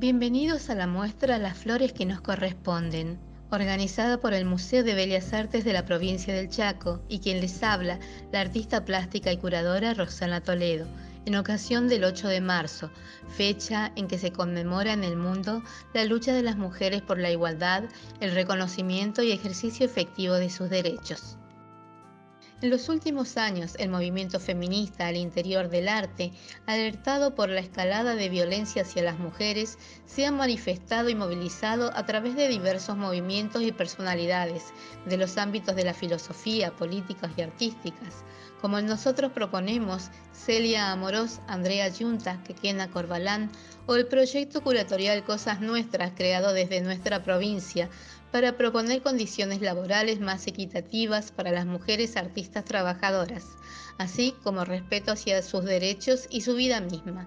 Bienvenidos a la muestra Las Flores que nos corresponden, organizada por el Museo de Bellas Artes de la provincia del Chaco y quien les habla, la artista plástica y curadora Rosana Toledo, en ocasión del 8 de marzo, fecha en que se conmemora en el mundo la lucha de las mujeres por la igualdad, el reconocimiento y ejercicio efectivo de sus derechos. En los últimos años, el movimiento feminista al interior del arte, alertado por la escalada de violencia hacia las mujeres, se ha manifestado y movilizado a través de diversos movimientos y personalidades de los ámbitos de la filosofía, políticas y artísticas, como nosotros proponemos Celia Amorós, Andrea Yunta, Quequena Corbalán, o el proyecto curatorial Cosas Nuestras, creado desde nuestra provincia, para proponer condiciones laborales más equitativas para las mujeres artistas trabajadoras, así como respeto hacia sus derechos y su vida misma.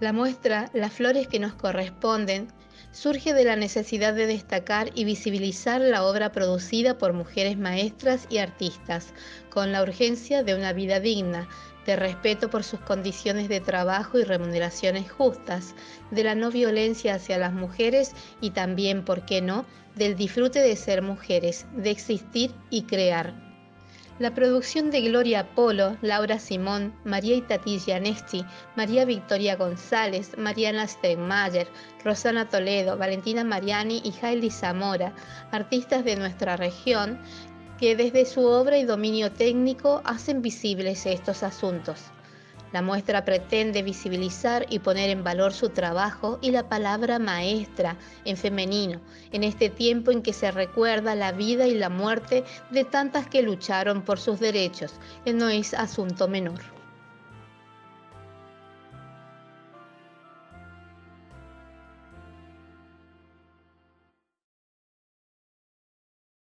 La muestra Las flores que nos corresponden surge de la necesidad de destacar y visibilizar la obra producida por mujeres maestras y artistas, con la urgencia de una vida digna, de respeto por sus condiciones de trabajo y remuneraciones justas, de la no violencia hacia las mujeres y también, ¿por qué no?, del disfrute de ser mujeres, de existir y crear. La producción de Gloria Polo, Laura Simón, María Itatí María Victoria González, Mariana Stegmayer, Rosana Toledo, Valentina Mariani y Hailey Zamora, artistas de nuestra región, que desde su obra y dominio técnico hacen visibles estos asuntos. La muestra pretende visibilizar y poner en valor su trabajo y la palabra maestra en femenino, en este tiempo en que se recuerda la vida y la muerte de tantas que lucharon por sus derechos, que no es asunto menor.